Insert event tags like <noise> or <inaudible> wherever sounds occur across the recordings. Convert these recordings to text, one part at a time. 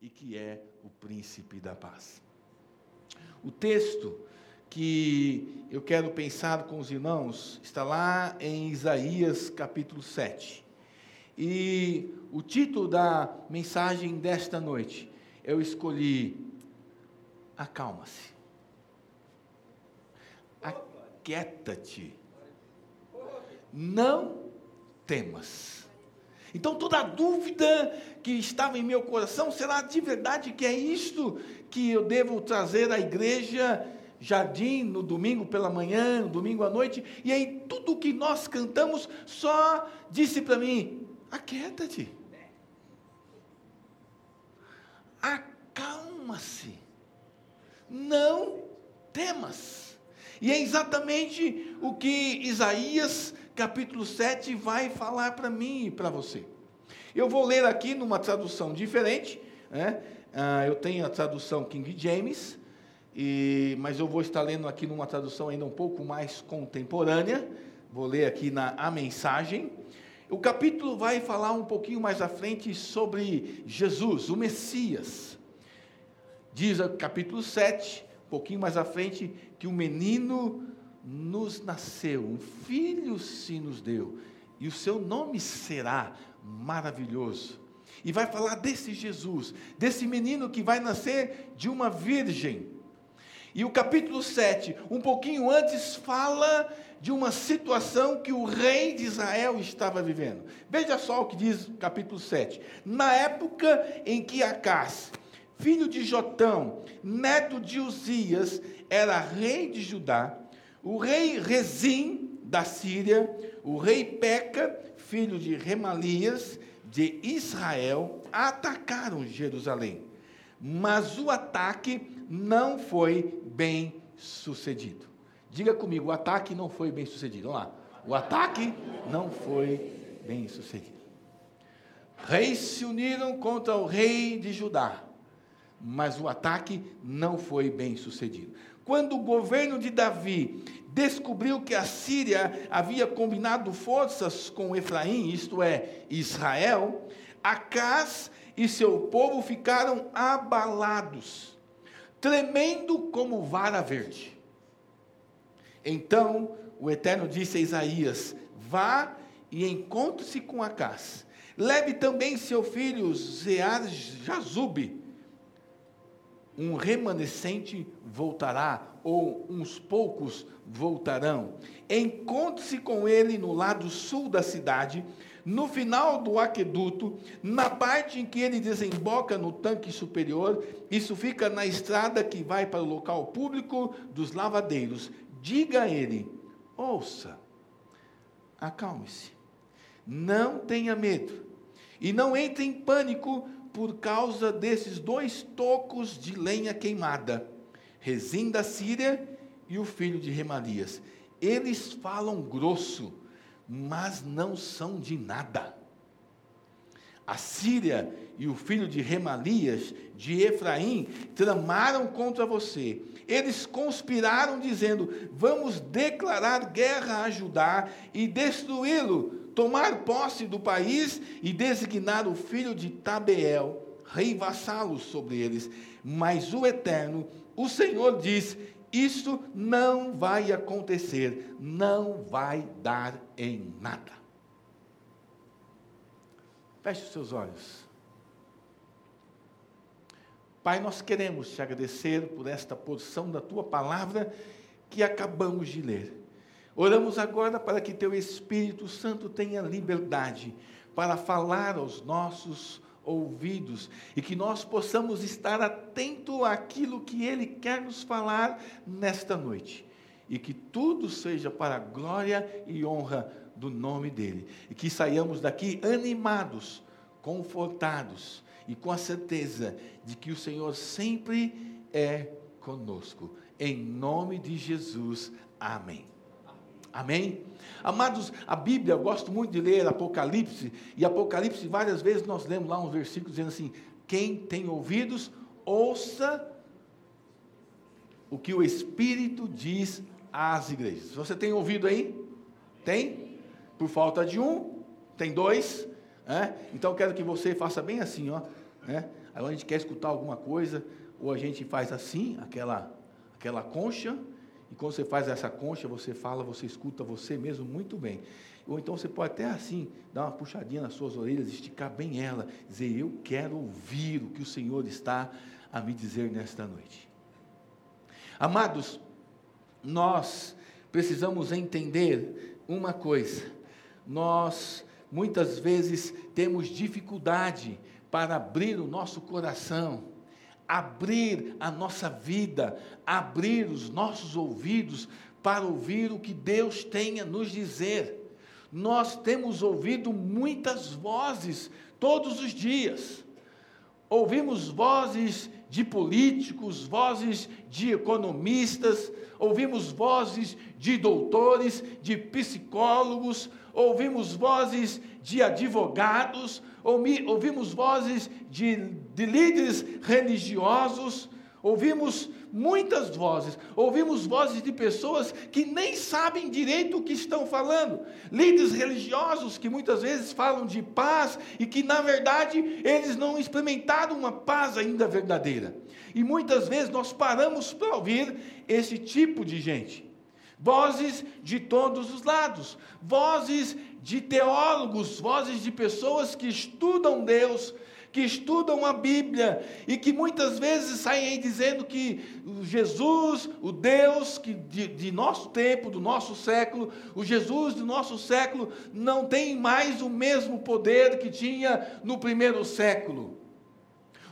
e que é o príncipe da paz. O texto que eu quero pensar com os irmãos está lá em Isaías capítulo 7. E o título da mensagem desta noite eu escolhi Acalma-se. Aquieta-te. Não temas. Então toda dúvida que estava em meu coração, será de verdade que é isto que eu devo trazer à igreja jardim no domingo pela manhã, no domingo à noite, e aí tudo que nós cantamos só disse para mim: aquieta-te. Acalma-se. Não temas. E é exatamente o que Isaías capítulo 7 vai falar para mim e para você. Eu vou ler aqui numa tradução diferente, né? ah, eu tenho a tradução King James, e, mas eu vou estar lendo aqui numa tradução ainda um pouco mais contemporânea, vou ler aqui na A Mensagem. O capítulo vai falar um pouquinho mais à frente sobre Jesus, o Messias. Diz o capítulo 7, um pouquinho mais à frente, que o menino nos nasceu, um filho se nos deu, e o seu nome será maravilhoso. E vai falar desse Jesus, desse menino que vai nascer de uma virgem. E o capítulo 7, um pouquinho antes, fala de uma situação que o rei de Israel estava vivendo. Veja só o que diz o capítulo 7. Na época em que Acás, filho de Jotão, neto de Uzias, era rei de Judá, o rei Rezim da Síria, o rei Peca, filho de Remalias, de Israel, atacaram Jerusalém. Mas o ataque não foi bem sucedido. Diga comigo, o ataque não foi bem sucedido. Vamos lá. O ataque não foi bem sucedido. Reis se uniram contra o rei de Judá, mas o ataque não foi bem sucedido. Quando o governo de Davi descobriu que a Síria havia combinado forças com Efraim, isto é, Israel, Acás e seu povo ficaram abalados, tremendo como vara verde. Então o Eterno disse a Isaías: Vá e encontre-se com Acás. Leve também seu filho Zear Jazube, um remanescente voltará, ou uns poucos voltarão. Encontre-se com ele no lado sul da cidade, no final do aqueduto, na parte em que ele desemboca no tanque superior, isso fica na estrada que vai para o local público dos lavadeiros. Diga a ele: ouça, acalme-se, não tenha medo, e não entre em pânico por causa desses dois tocos de lenha queimada, Rezim da Síria e o filho de Remalias. Eles falam grosso, mas não são de nada. A Síria e o filho de Remalias, de Efraim, tramaram contra você. Eles conspiraram, dizendo: Vamos declarar guerra a Judá e destruí-lo tomar posse do país e designar o filho de Tabeel, rei vassalo sobre eles. Mas o Eterno, o Senhor diz: Isso não vai acontecer, não vai dar em nada. Feche os seus olhos. Pai, nós queremos te agradecer por esta porção da tua palavra que acabamos de ler. Oramos agora para que teu Espírito Santo tenha liberdade para falar aos nossos ouvidos e que nós possamos estar atento àquilo que ele quer nos falar nesta noite. E que tudo seja para a glória e honra do nome dele. E que saiamos daqui animados, confortados e com a certeza de que o Senhor sempre é conosco. Em nome de Jesus. Amém. Amém? Amados, a Bíblia, eu gosto muito de ler Apocalipse, e Apocalipse, várias vezes nós lemos lá um versículo dizendo assim: quem tem ouvidos, ouça o que o Espírito diz às igrejas. Você tem ouvido aí? Tem? Por falta de um, tem dois. É? Então quero que você faça bem assim, ó. Né? Aí a gente quer escutar alguma coisa, ou a gente faz assim, aquela, aquela concha, e quando você faz essa concha, você fala, você escuta você mesmo muito bem. Ou então você pode até assim, dar uma puxadinha nas suas orelhas, esticar bem ela, dizer: Eu quero ouvir o que o Senhor está a me dizer nesta noite. Amados, nós precisamos entender uma coisa: nós muitas vezes temos dificuldade para abrir o nosso coração, abrir a nossa vida, abrir os nossos ouvidos para ouvir o que Deus tem a nos dizer. Nós temos ouvido muitas vozes todos os dias. Ouvimos vozes de políticos, vozes de economistas, ouvimos vozes de doutores, de psicólogos, ouvimos vozes de advogados, ouvimos vozes de, de líderes religiosos, ouvimos muitas vozes, ouvimos vozes de pessoas que nem sabem direito o que estão falando, líderes religiosos que muitas vezes falam de paz e que na verdade eles não experimentaram uma paz ainda verdadeira. E muitas vezes nós paramos para ouvir esse tipo de gente. Vozes de todos os lados, vozes de teólogos, vozes de pessoas que estudam Deus, que estudam a Bíblia e que muitas vezes saem aí dizendo que Jesus, o Deus que de, de, nosso tempo, do nosso século, o Jesus do nosso século não tem mais o mesmo poder que tinha no primeiro século.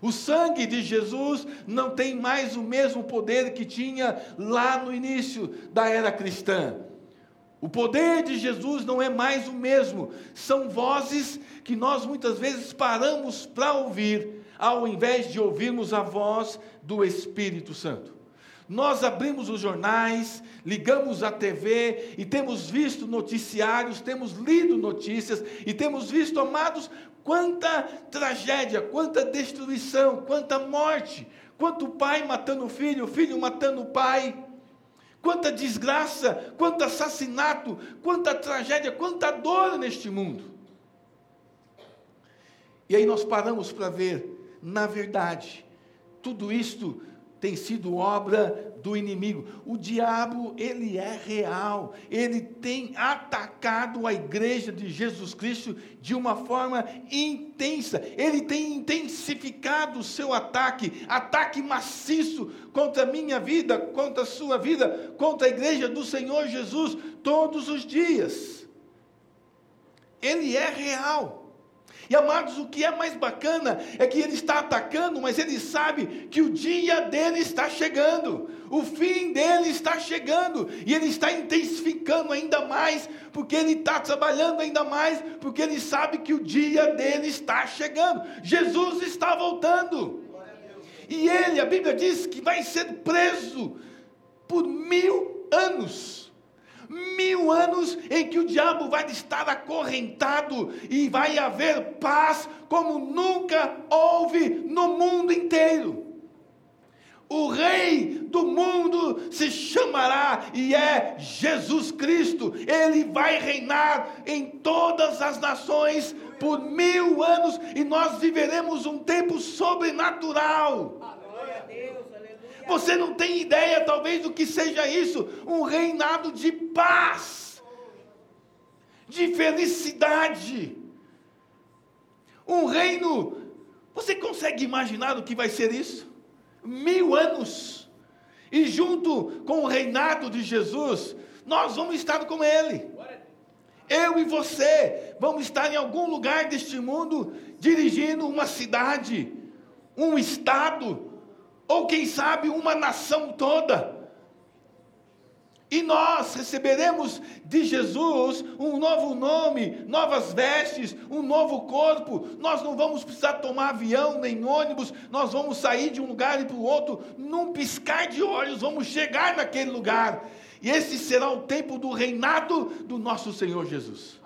O sangue de Jesus não tem mais o mesmo poder que tinha lá no início da era cristã. O poder de Jesus não é mais o mesmo. São vozes que nós muitas vezes paramos para ouvir, ao invés de ouvirmos a voz do Espírito Santo. Nós abrimos os jornais, ligamos a TV e temos visto noticiários, temos lido notícias e temos visto, amados, quanta tragédia, quanta destruição, quanta morte, quanto pai matando o filho, filho matando o pai quanta desgraça, quanto assassinato, quanta tragédia, quanta dor neste mundo. E aí nós paramos para ver, na verdade, tudo isto tem sido obra do inimigo. O diabo, ele é real. Ele tem atacado a igreja de Jesus Cristo de uma forma intensa. Ele tem intensificado o seu ataque, ataque maciço contra a minha vida, contra a sua vida, contra a igreja do Senhor Jesus todos os dias. Ele é real. E amados, o que é mais bacana é que ele está atacando, mas ele sabe que o dia dele está chegando, o fim dele está chegando, e ele está intensificando ainda mais, porque ele está trabalhando ainda mais, porque ele sabe que o dia dele está chegando. Jesus está voltando. E ele, a Bíblia diz que vai ser preso por mil anos mil anos em que o diabo vai estar acorrentado e vai haver paz como nunca houve no mundo inteiro. O Rei do mundo se chamará e é Jesus Cristo. Ele vai reinar em todas as nações por mil anos e nós viveremos um tempo sobrenatural. Você não tem ideia, talvez, do que seja isso: um reinado de paz, de felicidade, um reino. Você consegue imaginar o que vai ser isso? Mil anos, e junto com o reinado de Jesus, nós vamos estar com Ele. Eu e você vamos estar em algum lugar deste mundo dirigindo uma cidade, um estado, ou quem sabe uma nação toda. E nós receberemos de Jesus um novo nome, novas vestes, um novo corpo. Nós não vamos precisar tomar avião nem ônibus, nós vamos sair de um lugar e para o outro, num piscar de olhos, vamos chegar naquele lugar. E esse será o tempo do reinado do nosso Senhor Jesus.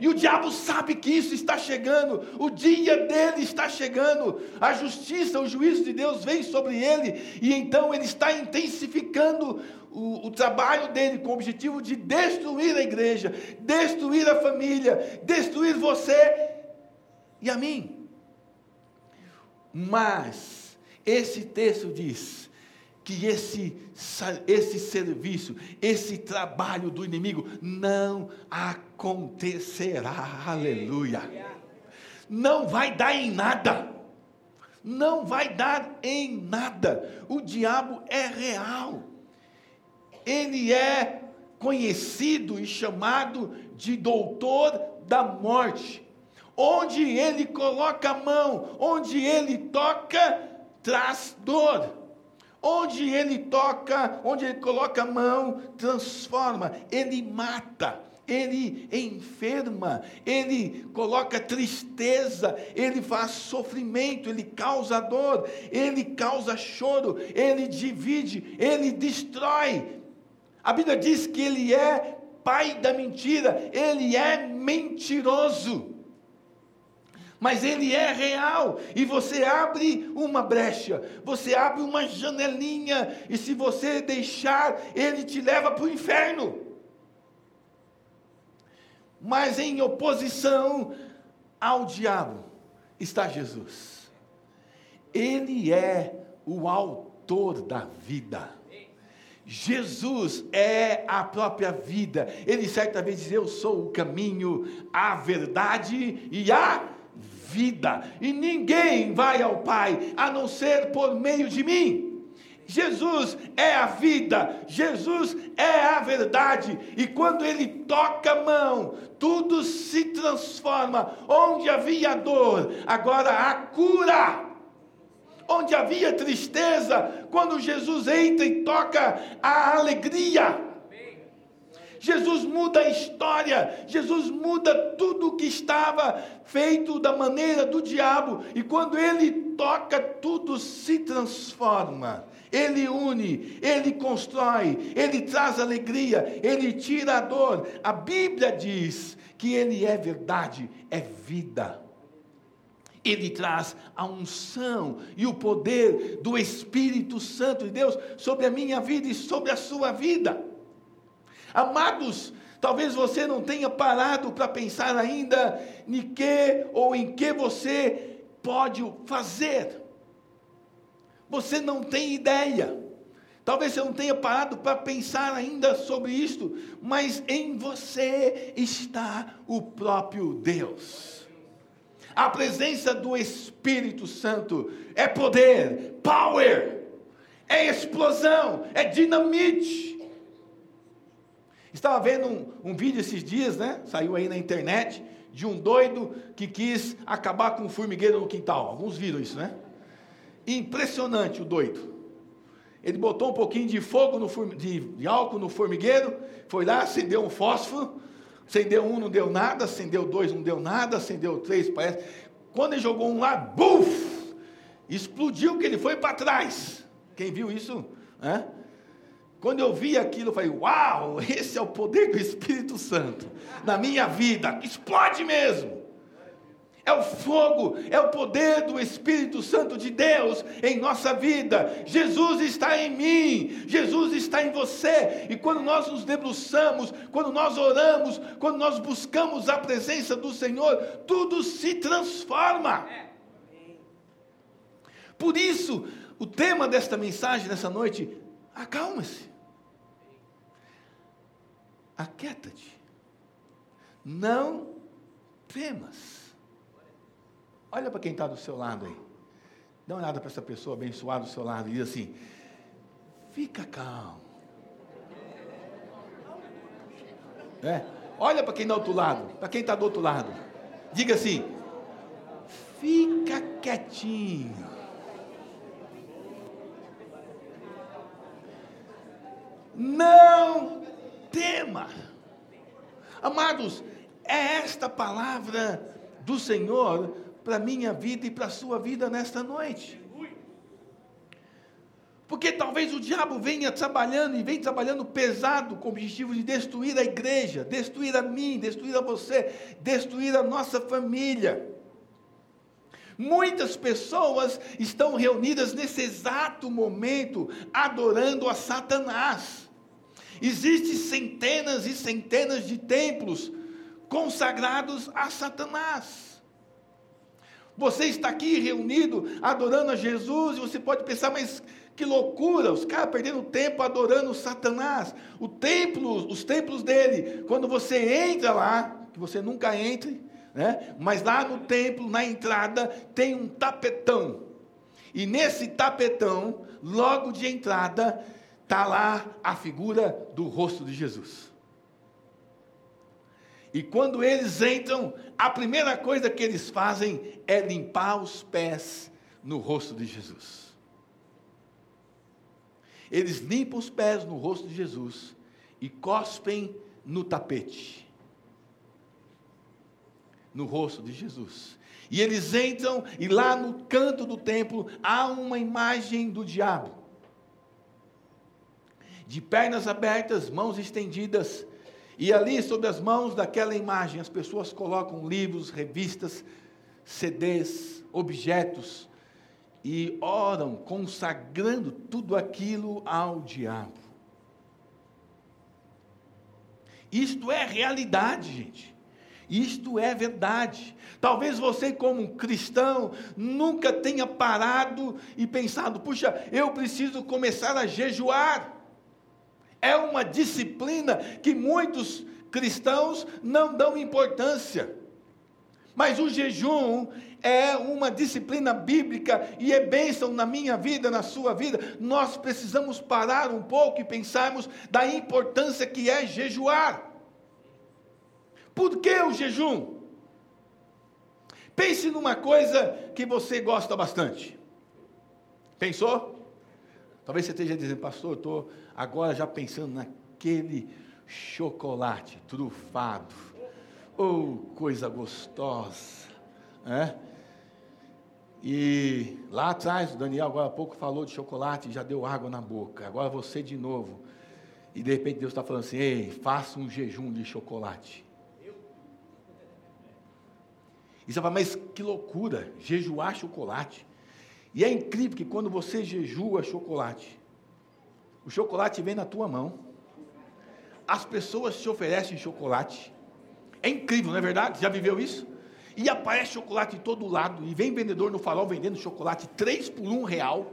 E o diabo sabe que isso está chegando, o dia dele está chegando, a justiça, o juízo de Deus vem sobre ele, e então ele está intensificando o, o, trabalho dele com o objetivo de destruir a igreja, destruir a família, destruir você e a mim. Mas esse texto diz que esse, esse serviço, esse trabalho do inimigo não acontecerá. Aleluia. Não vai dar em nada. Não vai dar em nada. O diabo é real. Ele é conhecido e chamado de doutor da morte. Onde ele coloca a mão, onde ele toca, traz dor. Onde ele toca, onde ele coloca a mão, transforma, ele mata, ele enferma, ele coloca tristeza, ele faz sofrimento, ele causa dor, ele causa choro, ele divide, ele destrói. A Bíblia diz que ele é pai da mentira, ele é mentiroso mas ele é real. E você abre uma brecha, você abre uma janelinha, e se você deixar, ele te leva para o inferno. Mas em oposição ao diabo está Jesus. Ele é o autor da vida. Jesus é a própria vida. Ele certa vez diz: Eu sou o caminho, a verdade e a vida, e ninguém vai ao Pai a não ser por meio de mim. Jesus é a vida, Jesus é a verdade, e quando Ele toca a mão, tudo se transforma. Onde havia dor, agora há cura. Onde havia tristeza, quando Jesus entra e toca a alegria. Jesus muda a história, Jesus muda tudo o que estava feito da maneira do diabo, e quando ele toca, tudo se transforma. Ele une, ele constrói, ele traz alegria, ele tira a dor. A Bíblia diz que ele é verdade, é vida. Ele traz a unção e o poder do Espírito Santo de Deus sobre a minha vida e sobre a sua vida. Amados, talvez você não tenha parado para pensar ainda em que ou em que você pode fazer. Você não tem ideia. Talvez você não tenha parado para pensar ainda sobre isto, mas em você está o próprio Deus. A presença do Espírito Santo é poder, power, é explosão, é dinamite. Estava vendo um, um, vídeo esses dias, né? Saiu aí na internet, de um doido que quis acabar com um formigueiro no quintal. Alguns viram isso, né? Impressionante o doido. Ele botou um pouquinho de fogo, no de, de álcool no formigueiro, foi lá, acendeu um fósforo, acendeu um, não deu nada, acendeu dois, não deu nada, acendeu três, parece. Quando ele jogou um lá, buf! Explodiu que ele foi para trás. Quem viu isso? Né? Quando eu vi aquilo, eu falei: Uau, esse é o poder do Espírito Santo na minha vida. Explode mesmo. É o fogo, é o poder do Espírito Santo de Deus em nossa vida. Jesus está em mim, Jesus está em você. E quando nós nos debruçamos, quando nós oramos, quando nós buscamos a presença do Senhor, tudo se transforma. Por isso, o tema desta mensagem nessa noite, acalma-se aquieta-te. Não temas. Olha para quem está do seu lado aí. Dá uma olhada para essa pessoa abençoada do seu lado e diz assim: fica calmo. É. Olha para quem está do outro lado, para quem está do outro lado. Diga assim: fica quietinho. Não tema. Amados, é esta palavra do Senhor para minha vida e para a sua vida nesta noite. Porque talvez o diabo venha trabalhando e vem trabalhando pesado com o objetivo de destruir a igreja, destruir a mim, destruir a você, destruir a nossa família. Muitas pessoas estão reunidas nesse exato momento adorando a Satanás. Existem centenas e centenas de templos consagrados a Satanás. Você está aqui reunido, adorando a Jesus, e você pode pensar, mas que loucura, os caras perdendo tempo adorando Satanás. O templo, os templos dele, quando você entra lá, que você nunca entre, né? mas lá no templo, na entrada, tem um tapetão. E nesse tapetão, logo de entrada, está lá a figura do rosto de Jesus. E quando eles entram, a primeira coisa que eles fazem é limpar os pés no rosto de Jesus. Eles limpam os pés no rosto de Jesus e cospem no tapete. No rosto de Jesus. E eles entram, e lá no canto do templo há uma imagem do diabo de pernas abertas, mãos estendidas, e ali sobre as mãos daquela imagem as pessoas colocam livros, revistas, CDs, objetos e oram consagrando tudo aquilo ao diabo. Isto é realidade, gente. Isto é verdade. Talvez você, como cristão, nunca tenha parado e pensado: puxa, eu preciso começar a jejuar. É uma disciplina que muitos cristãos não dão importância. Mas o jejum é uma disciplina bíblica e é bênção na minha vida, na sua vida. Nós precisamos parar um pouco e pensarmos da importância que é jejuar. Por que o jejum? Pense numa coisa que você gosta bastante. Pensou? Talvez você esteja dizendo, pastor, eu estou agora já pensando naquele chocolate trufado. Oh, coisa gostosa. É? E lá atrás, o Daniel agora há pouco falou de chocolate e já deu água na boca. Agora você de novo. E de repente Deus está falando assim: ei, faça um jejum de chocolate. E você fala, mas que loucura, jejuar chocolate. E é incrível que quando você jejua chocolate, o chocolate vem na tua mão. As pessoas te oferecem chocolate. É incrível, não é verdade? Já viveu isso? E aparece chocolate de todo lado. E vem vendedor no farol vendendo chocolate três por um real.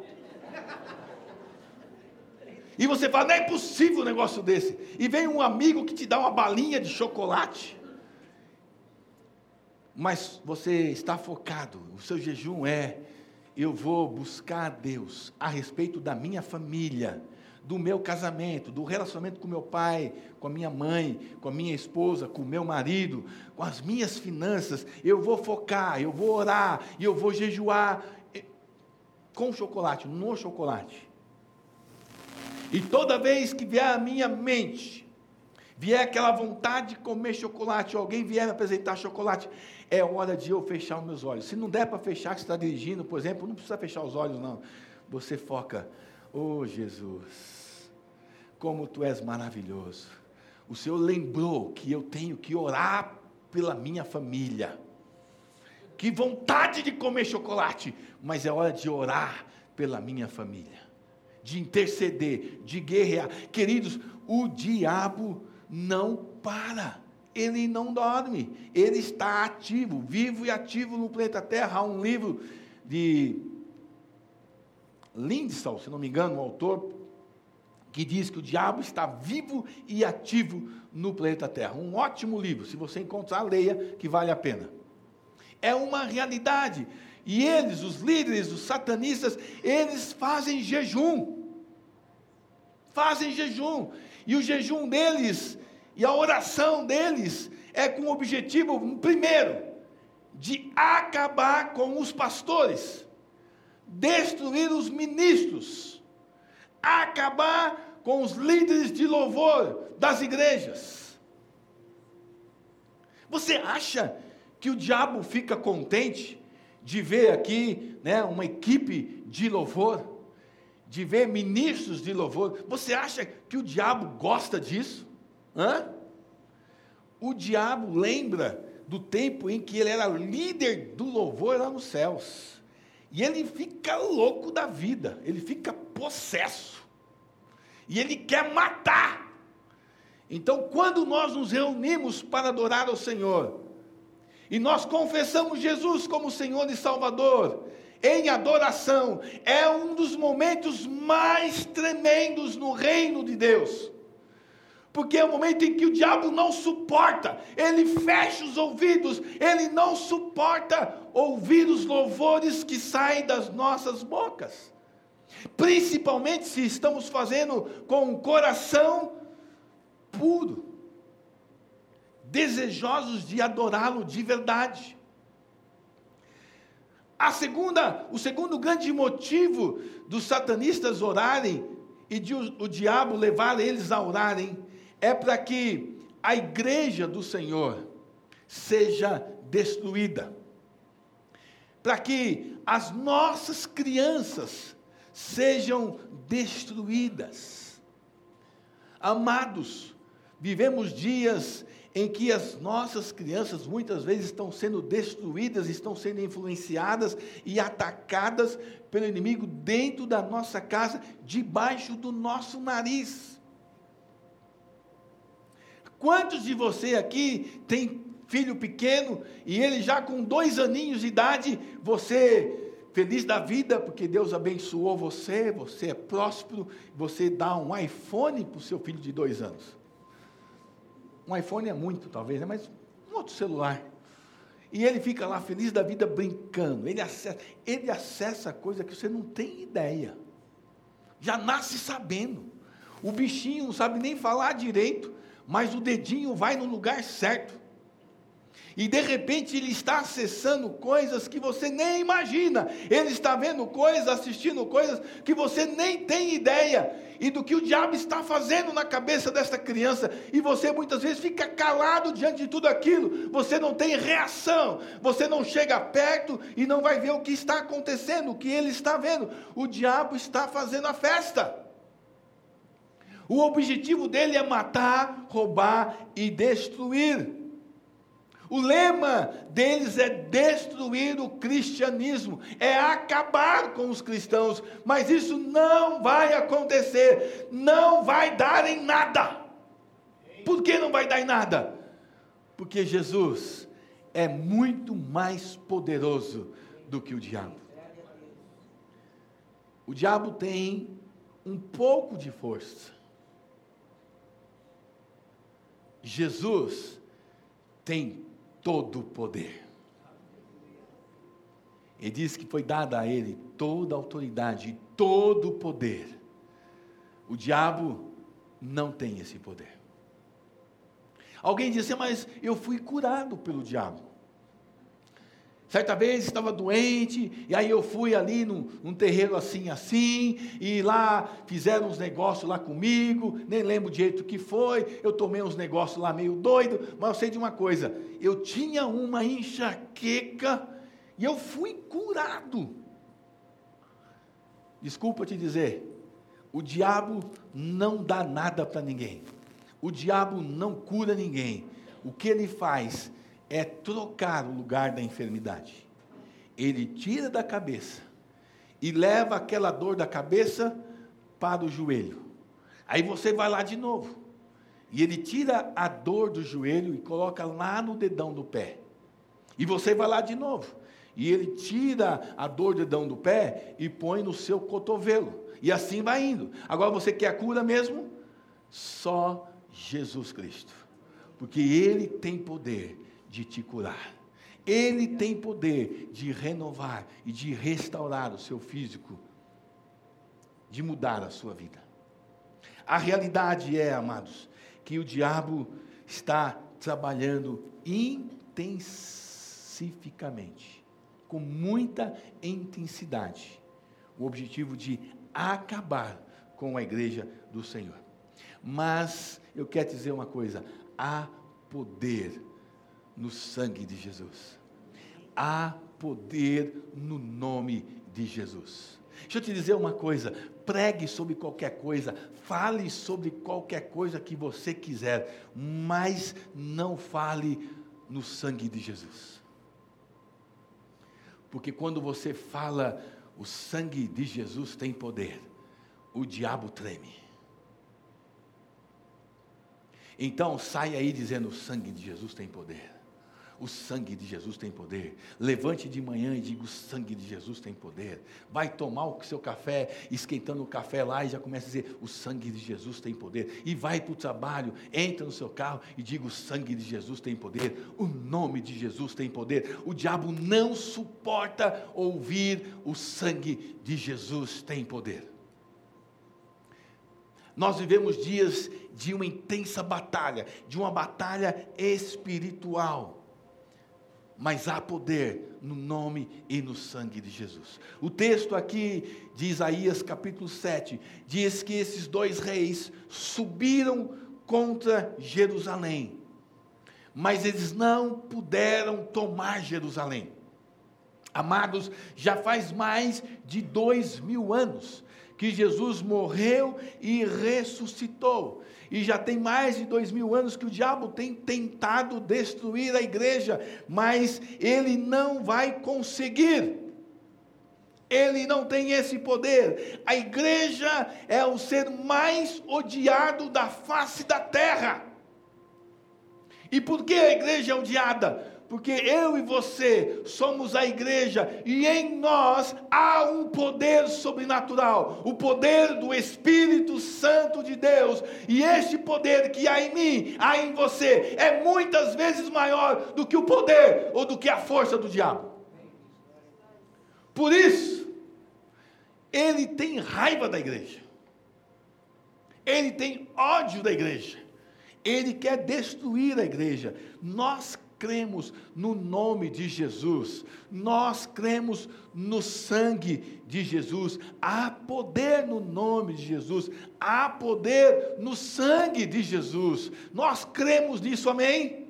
E você fala, não é possível um negócio desse. E vem um amigo que te dá uma balinha de chocolate. Mas você está focado, o seu jejum é eu vou buscar a Deus a respeito da minha família, do meu casamento, do relacionamento com meu pai, com a minha mãe, com a minha esposa, com o meu marido, com as minhas finanças. Eu vou focar, eu vou orar, e eu vou jejuar com chocolate, no chocolate. E toda vez que vier à minha mente, vier aquela vontade de comer chocolate, ou alguém vier me apresentar chocolate, é hora de eu fechar os meus olhos. Se não der para fechar, que você está dirigindo, por exemplo, não precisa fechar os olhos, não. Você foca, oh Jesus, como tu és maravilhoso. O Senhor lembrou que eu tenho que orar pela minha família. Que vontade de comer chocolate, mas é hora de orar pela minha família, de interceder, de guerrear. Queridos, o diabo não para ele não dorme, ele está ativo, vivo e ativo no planeta Terra. Há um livro de Lindsay, se não me engano, o autor, que diz que o diabo está vivo e ativo no planeta Terra. Um ótimo livro, se você encontrar, leia, que vale a pena. É uma realidade. E eles, os líderes, os satanistas, eles fazem jejum. Fazem jejum. E o jejum deles e a oração deles é com o objetivo, primeiro, de acabar com os pastores, destruir os ministros, acabar com os líderes de louvor das igrejas. Você acha que o diabo fica contente de ver aqui né, uma equipe de louvor, de ver ministros de louvor? Você acha que o diabo gosta disso? Hã? O diabo lembra do tempo em que ele era líder do louvor lá nos céus. E ele fica louco da vida, ele fica possesso. E ele quer matar. Então, quando nós nos reunimos para adorar ao Senhor, e nós confessamos Jesus como Senhor e Salvador, em adoração, é um dos momentos mais tremendos no reino de Deus. Porque é o momento em que o diabo não suporta, ele fecha os ouvidos, ele não suporta ouvir os louvores que saem das nossas bocas. Principalmente se estamos fazendo com o coração puro, desejosos de adorá-lo de verdade. A segunda, o segundo grande motivo dos satanistas orarem e de o, o diabo levar eles a orarem é para que a igreja do Senhor seja destruída. Para que as nossas crianças sejam destruídas. Amados, vivemos dias em que as nossas crianças muitas vezes estão sendo destruídas, estão sendo influenciadas e atacadas pelo inimigo dentro da nossa casa, debaixo do nosso nariz. Quantos de você aqui tem filho pequeno e ele já com dois aninhos de idade, você feliz da vida porque Deus abençoou você, você é próspero, você dá um iPhone para o seu filho de dois anos. Um iPhone é muito, talvez, né? mas um outro celular. E ele fica lá feliz da vida brincando. Ele acessa, ele acessa coisa que você não tem ideia. Já nasce sabendo. O bichinho não sabe nem falar direito, mas o dedinho vai no lugar certo. E de repente ele está acessando coisas que você nem imagina. Ele está vendo coisas, assistindo coisas que você nem tem ideia. E do que o diabo está fazendo na cabeça desta criança. E você muitas vezes fica calado diante de tudo aquilo. Você não tem reação. Você não chega perto e não vai ver o que está acontecendo, o que ele está vendo. O diabo está fazendo a festa. O objetivo dele é matar, roubar e destruir. O lema deles é destruir o cristianismo, é acabar com os cristãos, mas isso não vai acontecer, não vai dar em nada. Por que não vai dar em nada? Porque Jesus é muito mais poderoso do que o diabo. O diabo tem um pouco de força. Jesus tem todo o poder. Ele diz que foi dada a ele toda a autoridade e todo o poder. O diabo não tem esse poder. Alguém disse, mas eu fui curado pelo diabo. Certa vez estava doente, e aí eu fui ali num, num terreiro assim, assim, e lá fizeram uns negócios lá comigo, nem lembro direito o que foi, eu tomei uns negócios lá meio doido, mas eu sei de uma coisa, eu tinha uma enxaqueca, e eu fui curado. Desculpa te dizer, o diabo não dá nada para ninguém, o diabo não cura ninguém, o que ele faz é trocar o lugar da enfermidade. Ele tira da cabeça e leva aquela dor da cabeça para o joelho. Aí você vai lá de novo. E ele tira a dor do joelho e coloca lá no dedão do pé. E você vai lá de novo. E ele tira a dor do dedão do pé e põe no seu cotovelo. E assim vai indo. Agora você quer a cura mesmo? Só Jesus Cristo. Porque ele tem poder de te curar. Ele tem poder de renovar e de restaurar o seu físico, de mudar a sua vida. A realidade é, amados, que o diabo está trabalhando intensificamente, com muita intensidade, o objetivo de acabar com a igreja do Senhor. Mas eu quero dizer uma coisa: há poder no sangue de Jesus. Há poder no nome de Jesus. Deixa eu te dizer uma coisa: pregue sobre qualquer coisa, fale sobre qualquer coisa que você quiser, mas não fale no sangue de Jesus. Porque quando você fala, o sangue de Jesus tem poder, o diabo treme. Então saia aí dizendo: o sangue de Jesus tem poder. O sangue de Jesus tem poder. Levante de manhã e diga: o sangue de Jesus tem poder. Vai tomar o seu café, esquentando o café lá e já começa a dizer: o sangue de Jesus tem poder. E vai para o trabalho, entra no seu carro e diga: o sangue de Jesus tem poder. O nome de Jesus tem poder. O diabo não suporta ouvir: o sangue de Jesus tem poder. Nós vivemos dias de uma intensa batalha, de uma batalha espiritual mas há poder no nome e no sangue de Jesus. O texto aqui de Isaías capítulo 7 diz que esses dois reis subiram contra Jerusalém, mas eles não puderam tomar Jerusalém. Amados, já faz mais de dois mil anos que Jesus morreu e ressuscitou. E já tem mais de dois mil anos que o diabo tem tentado destruir a igreja, mas ele não vai conseguir. Ele não tem esse poder. A igreja é o ser mais odiado da face da terra. E por que a igreja é odiada? Porque eu e você somos a igreja e em nós há um poder sobrenatural, o poder do Espírito Santo de Deus. E este poder que há em mim, há em você, é muitas vezes maior do que o poder ou do que a força do diabo. Por isso, ele tem raiva da igreja. Ele tem ódio da igreja. Ele quer destruir a igreja. Nós cremos no nome de Jesus, nós cremos no sangue de Jesus, há poder no nome de Jesus, há poder no sangue de Jesus, nós cremos nisso, amém?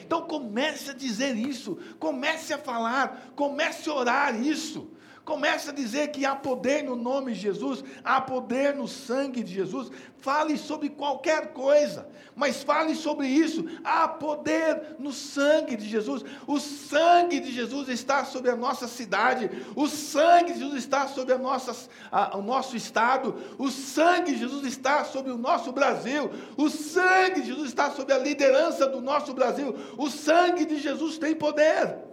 Então comece a dizer isso, comece a falar, comece a orar isso. Comece a dizer que há poder no nome de Jesus, há poder no sangue de Jesus. Fale sobre qualquer coisa, mas fale sobre isso. Há poder no sangue de Jesus. O sangue de Jesus está sobre a nossa cidade. O sangue de Jesus está sobre a nossa, a, o nosso estado. O sangue de Jesus está sobre o nosso Brasil. O sangue de Jesus está sobre a liderança do nosso Brasil. O sangue de Jesus tem poder.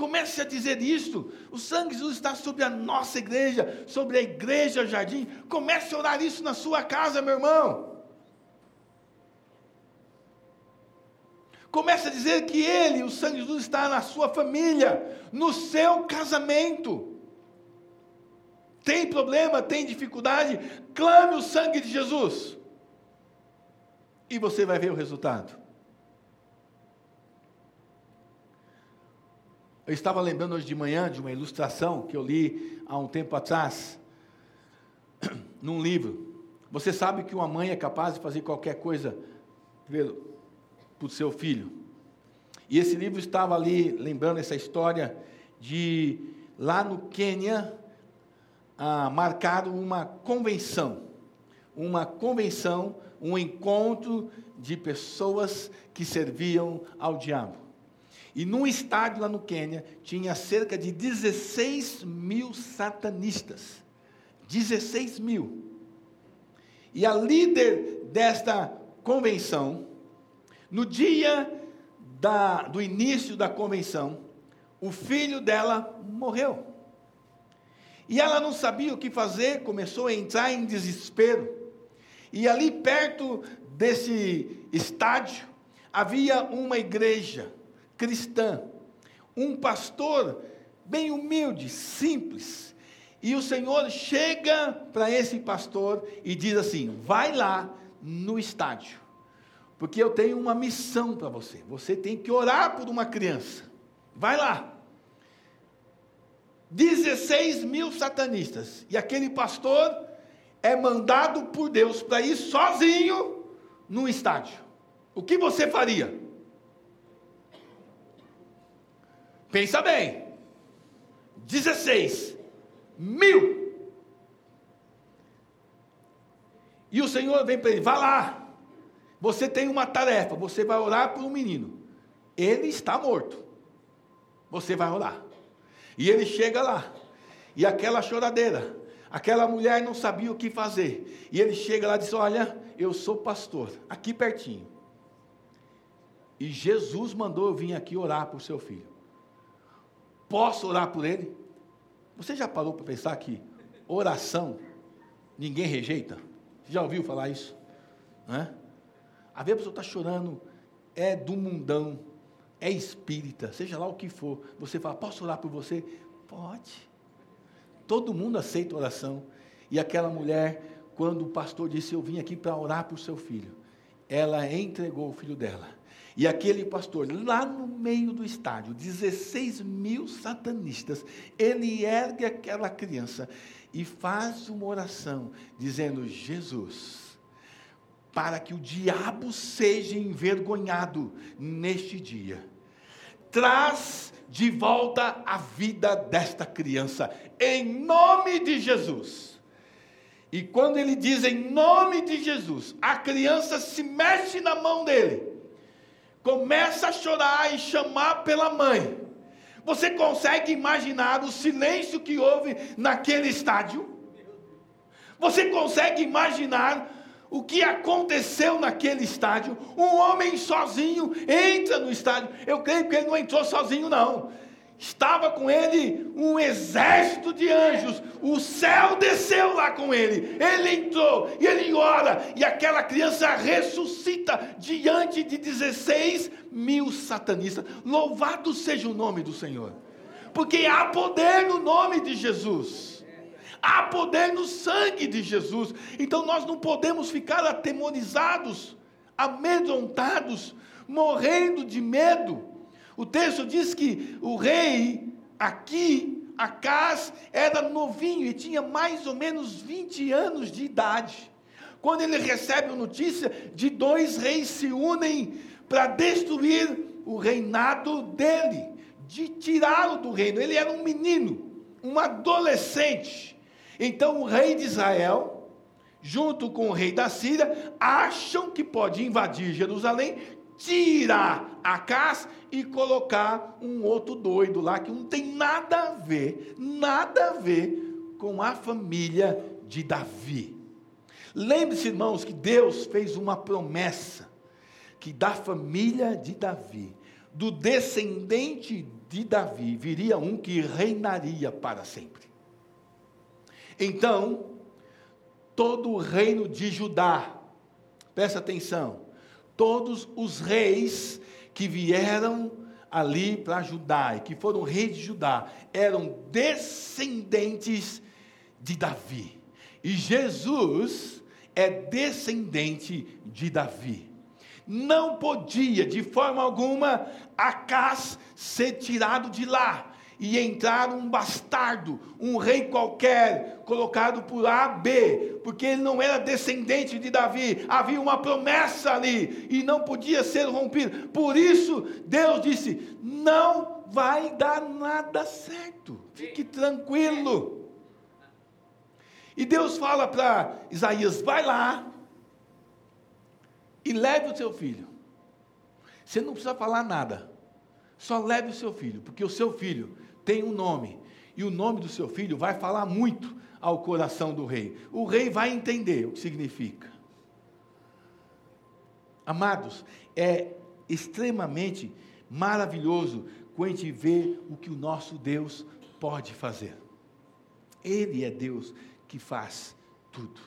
Comece a dizer isso. O sangue de Jesus está sobre a nossa igreja, sobre a igreja jardim. Comece a orar isso na sua casa, meu irmão. Comece a dizer que Ele, o sangue de Jesus, está na sua família, no seu casamento. Tem problema, tem dificuldade? Clame o sangue de Jesus. E você vai ver o resultado. Eu estava lembrando hoje de manhã de uma ilustração que eu li há um tempo atrás, <clears throat> num livro. Você sabe que uma mãe é capaz de fazer qualquer coisa para o seu filho. E esse livro estava ali lembrando essa história de lá no Quênia ah, marcado uma convenção, uma convenção, um encontro de pessoas que serviam ao diabo. E num estádio lá no Quênia, tinha cerca de 16 mil satanistas. 16 mil. E a líder desta convenção, no dia da, do início da convenção, o filho dela morreu. E ela não sabia o que fazer, começou a entrar em desespero. E ali perto desse estádio havia uma igreja cristã, um pastor bem humilde, simples. E o Senhor chega para esse pastor e diz assim: vai lá no estádio, porque eu tenho uma missão para você. Você tem que orar por uma criança. Vai lá. 16 mil satanistas. E aquele pastor é mandado por Deus para ir sozinho no estádio. O que você faria? Pensa bem. 16 mil. E o Senhor vem para ele: vá lá. Você tem uma tarefa. Você vai orar por um menino. Ele está morto. Você vai orar. E ele chega lá. E aquela choradeira. Aquela mulher não sabia o que fazer. E ele chega lá e diz: Olha, eu sou pastor, aqui pertinho. E Jesus mandou eu vir aqui orar por seu filho. Posso orar por ele? Você já parou para pensar que oração ninguém rejeita? Você já ouviu falar isso? Não é? Às vezes a pessoa está chorando, é do mundão, é espírita, seja lá o que for. Você fala, posso orar por você? Pode. Todo mundo aceita oração. E aquela mulher, quando o pastor disse, eu vim aqui para orar por seu filho, ela entregou o filho dela. E aquele pastor, lá no meio do estádio, 16 mil satanistas, ele ergue aquela criança e faz uma oração, dizendo: Jesus, para que o diabo seja envergonhado neste dia, traz de volta a vida desta criança, em nome de Jesus. E quando ele diz em nome de Jesus, a criança se mexe na mão dele, começa a chorar e chamar pela mãe. Você consegue imaginar o silêncio que houve naquele estádio? Você consegue imaginar o que aconteceu naquele estádio? Um homem sozinho entra no estádio. Eu creio que ele não entrou sozinho, não estava com ele um exército de anjos, o céu desceu lá com ele, ele entrou e ele ora, e aquela criança ressuscita diante de 16 mil satanistas. Louvado seja o nome do Senhor, porque há poder no nome de Jesus. Há poder no sangue de Jesus. Então nós não podemos ficar atemorizados, amedrontados, morrendo de medo o texto diz que o rei, aqui, Acas, era novinho e tinha mais ou menos 20 anos de idade. Quando ele recebe a notícia de dois reis se unem para destruir o reinado dele, de tirá-lo do reino. Ele era um menino, um adolescente. Então o rei de Israel, junto com o rei da Síria, acham que pode invadir Jerusalém, tirar Acas e colocar um outro doido lá que não tem nada a ver, nada a ver com a família de Davi. Lembre-se, irmãos, que Deus fez uma promessa que da família de Davi, do descendente de Davi, viria um que reinaria para sempre. Então, todo o reino de Judá, presta atenção, todos os reis que vieram ali para Judá e que foram reis de Judá eram descendentes de Davi. E Jesus é descendente de Davi. Não podia, de forma alguma, Acas ser tirado de lá e entrar um bastardo, um rei qualquer, colocado por A, B, porque ele não era descendente de Davi, havia uma promessa ali e não podia ser rompido. Por isso, Deus disse: não vai dar nada certo, fique tranquilo. E Deus fala para Isaías: vai lá e leve o seu filho. Você não precisa falar nada, só leve o seu filho, porque o seu filho tem um nome, e o nome do seu filho vai falar muito ao coração do rei. O rei vai entender o que significa. Amados, é extremamente maravilhoso quando a gente vê o que o nosso Deus pode fazer. Ele é Deus que faz tudo.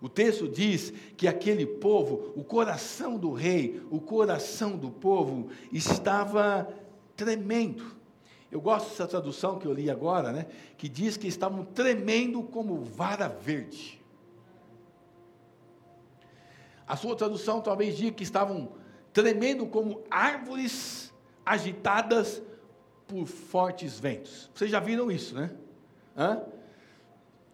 O texto diz que aquele povo, o coração do rei, o coração do povo estava tremendo. Eu gosto dessa tradução que eu li agora, né? Que diz que estavam tremendo como vara verde. A sua tradução talvez diga que estavam tremendo como árvores agitadas por fortes ventos. Vocês já viram isso, né? Hã?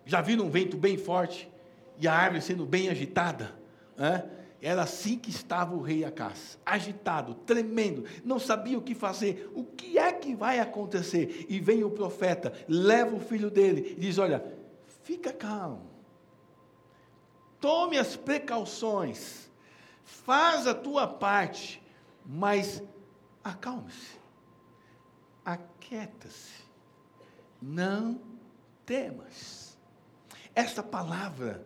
Já viram um vento bem forte e a árvore sendo bem agitada? Hã? Era assim que estava o rei Acás, agitado, tremendo, não sabia o que fazer, o que é que vai acontecer? E vem o profeta, leva o filho dele e diz: Olha, fica calmo, tome as precauções, faz a tua parte, mas acalme-se, aquieta-se, não temas. Esta palavra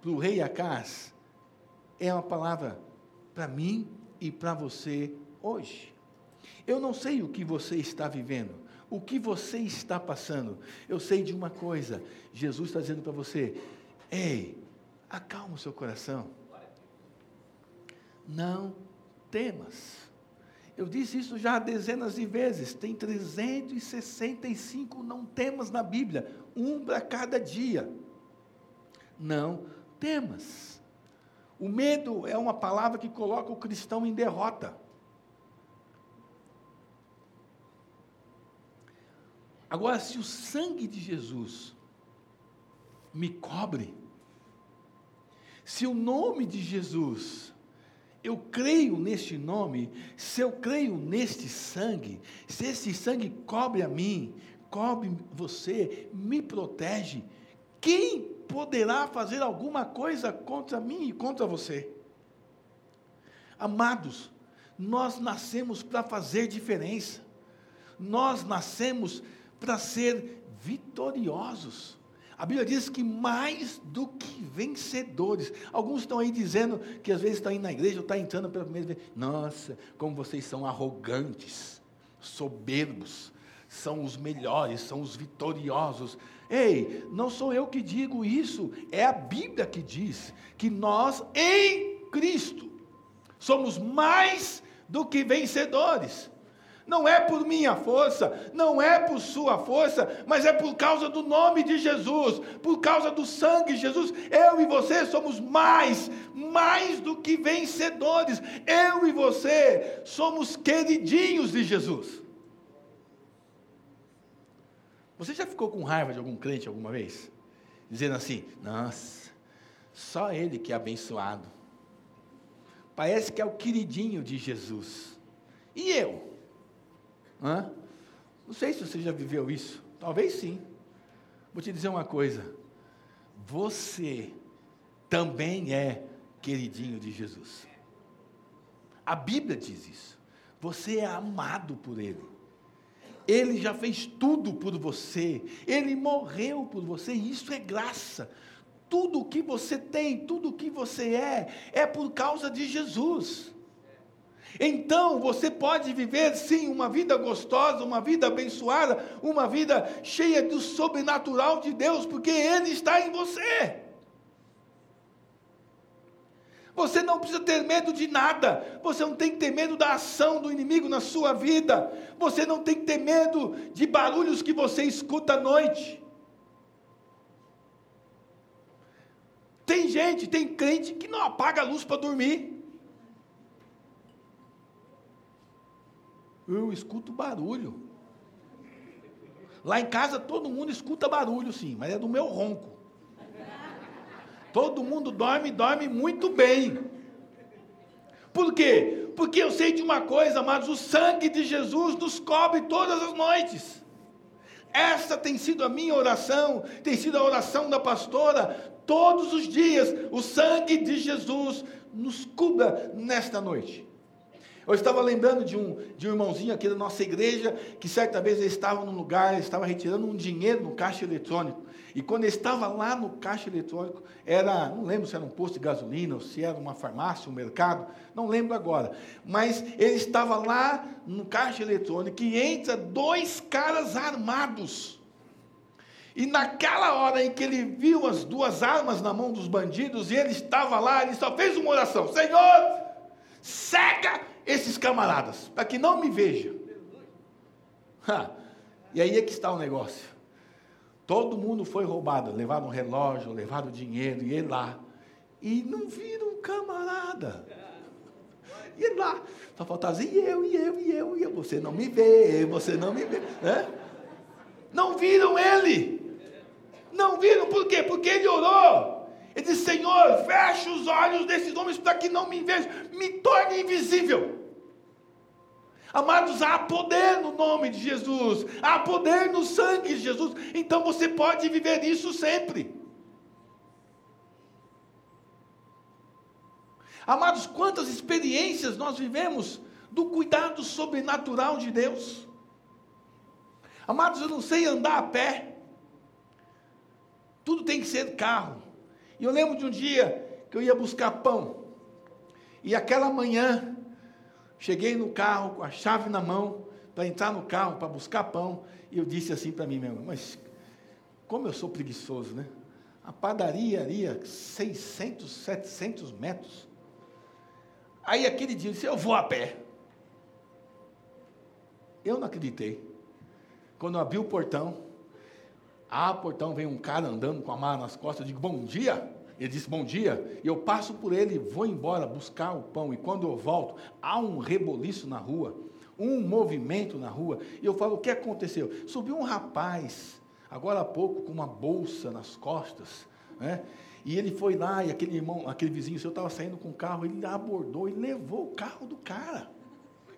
para o rei Acás é uma palavra para mim e para você hoje. Eu não sei o que você está vivendo, o que você está passando. Eu sei de uma coisa: Jesus está dizendo para você, ei, acalma o seu coração. Não temas. Eu disse isso já dezenas de vezes. Tem 365 não temas na Bíblia, um para cada dia. Não temas. O medo é uma palavra que coloca o cristão em derrota. Agora, se o sangue de Jesus me cobre, se o nome de Jesus, eu creio neste nome, se eu creio neste sangue, se esse sangue cobre a mim, cobre você, me protege, quem poderá fazer alguma coisa contra mim e contra você? Amados, nós nascemos para fazer diferença, nós nascemos para ser vitoriosos. A Bíblia diz que mais do que vencedores. Alguns estão aí dizendo que às vezes estão indo na igreja ou estão entrando pela primeira vez. Nossa, como vocês são arrogantes, soberbos, são os melhores, são os vitoriosos. Ei, não sou eu que digo isso, é a Bíblia que diz que nós em Cristo somos mais do que vencedores. Não é por minha força, não é por sua força, mas é por causa do nome de Jesus, por causa do sangue de Jesus. Eu e você somos mais, mais do que vencedores. Eu e você somos queridinhos de Jesus. Você já ficou com raiva de algum crente alguma vez? Dizendo assim: Nossa, só ele que é abençoado. Parece que é o queridinho de Jesus. E eu? Hã? Não sei se você já viveu isso. Talvez sim. Vou te dizer uma coisa. Você também é queridinho de Jesus. A Bíblia diz isso. Você é amado por Ele. Ele já fez tudo por você. Ele morreu por você. Isso é graça. Tudo o que você tem, tudo o que você é, é por causa de Jesus. Então você pode viver sim uma vida gostosa, uma vida abençoada, uma vida cheia do sobrenatural de Deus, porque Ele está em você. Você não precisa ter medo de nada. Você não tem que ter medo da ação do inimigo na sua vida. Você não tem que ter medo de barulhos que você escuta à noite. Tem gente, tem crente que não apaga a luz para dormir. Eu escuto barulho. Lá em casa todo mundo escuta barulho, sim, mas é do meu ronco. Todo mundo dorme, dorme muito bem. Por quê? Porque eu sei de uma coisa, mas o sangue de Jesus nos cobre todas as noites. Essa tem sido a minha oração, tem sido a oração da pastora, todos os dias, o sangue de Jesus nos cubra nesta noite. Eu estava lembrando de um, de um irmãozinho aqui da nossa igreja, que certa vez ele estava num lugar, ele estava retirando um dinheiro no caixa eletrônico. E quando ele estava lá no caixa eletrônico, era, não lembro se era um posto de gasolina ou se era uma farmácia, um mercado, não lembro agora. Mas ele estava lá no caixa eletrônico e entra dois caras armados. E naquela hora em que ele viu as duas armas na mão dos bandidos e ele estava lá, ele só fez uma oração: Senhor, cega esses camaradas, para que não me vejam. E aí é que está o negócio. Todo mundo foi roubado, levaram um relógio, levaram dinheiro, e ele lá. E não viram camarada. E ele lá, só faltava e eu, e eu, e eu, e eu, você não me vê, você não me vê. Né? Não viram ele. Não viram, por quê? Porque ele orou. Ele disse, Senhor, feche os olhos desses homens para que não me vejam, me torne invisível. Amados, há poder no nome de Jesus, há poder no sangue de Jesus, então você pode viver isso sempre. Amados, quantas experiências nós vivemos do cuidado sobrenatural de Deus. Amados, eu não sei andar a pé, tudo tem que ser carro. E eu lembro de um dia que eu ia buscar pão, e aquela manhã Cheguei no carro com a chave na mão, para entrar no carro, para buscar pão, e eu disse assim para mim mesmo, mas como eu sou preguiçoso, né? A padaria iria 600, 700 metros. Aí aquele dia eu disse, eu vou a pé. Eu não acreditei. Quando eu abri o portão, ah, portão, vem um cara andando com a mala nas costas, eu digo, bom dia. Ele disse, bom dia. E eu passo por ele, vou embora buscar o pão. E quando eu volto, há um reboliço na rua, um movimento na rua. E eu falo, o que aconteceu? Subiu um rapaz, agora há pouco, com uma bolsa nas costas, né? E ele foi lá, e aquele irmão, aquele vizinho seu estava saindo com o carro, ele abordou e levou o carro do cara.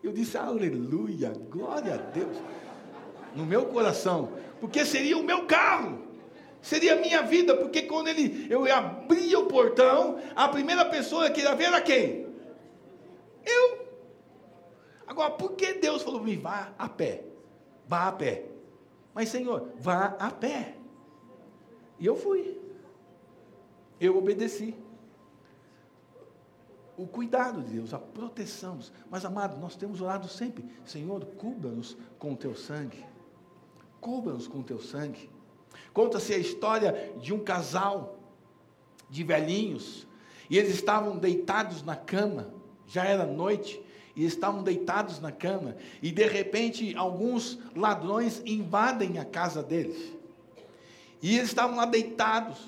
Eu disse, aleluia, glória a Deus. No meu coração, porque seria o meu carro, seria a minha vida, porque quando ele, eu abria o portão, a primeira pessoa que ia ver era quem? Eu. Agora, por que Deus falou para mim, vá a pé? Vá a pé. Mas, Senhor, vá a pé. E eu fui. Eu obedeci o cuidado de Deus, a proteção. Mas, amado, nós temos orado sempre: Senhor, cubra-nos com o teu sangue. Cubra-nos com o teu sangue. Conta-se a história de um casal de velhinhos, e eles estavam deitados na cama, já era noite, e estavam deitados na cama, e de repente alguns ladrões invadem a casa deles. E eles estavam lá deitados,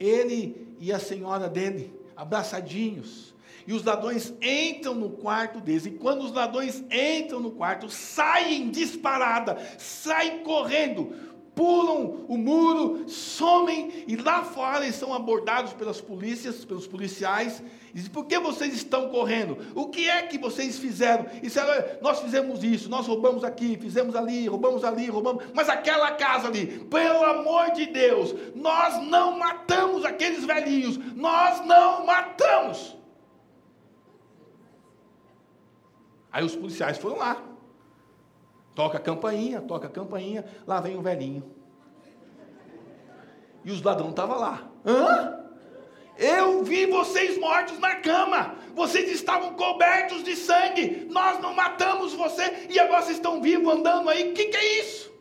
ele e a senhora dele, abraçadinhos. E os ladrões entram no quarto deles. E quando os ladrões entram no quarto, saem disparada, saem correndo, pulam o muro, somem e lá fora eles são abordados pelas polícias, pelos policiais. E dizem, por que vocês estão correndo? O que é que vocês fizeram? E disseram, nós fizemos isso, nós roubamos aqui, fizemos ali, roubamos ali, roubamos. Mas aquela casa ali, pelo amor de Deus, nós não matamos aqueles velhinhos, nós não matamos. Aí os policiais foram lá. Toca a campainha, toca a campainha, lá vem o velhinho. E os ladrões estavam lá. Hã? Eu vi vocês mortos na cama. Vocês estavam cobertos de sangue. Nós não matamos você e agora vocês estão vivos andando aí. O que, que é isso?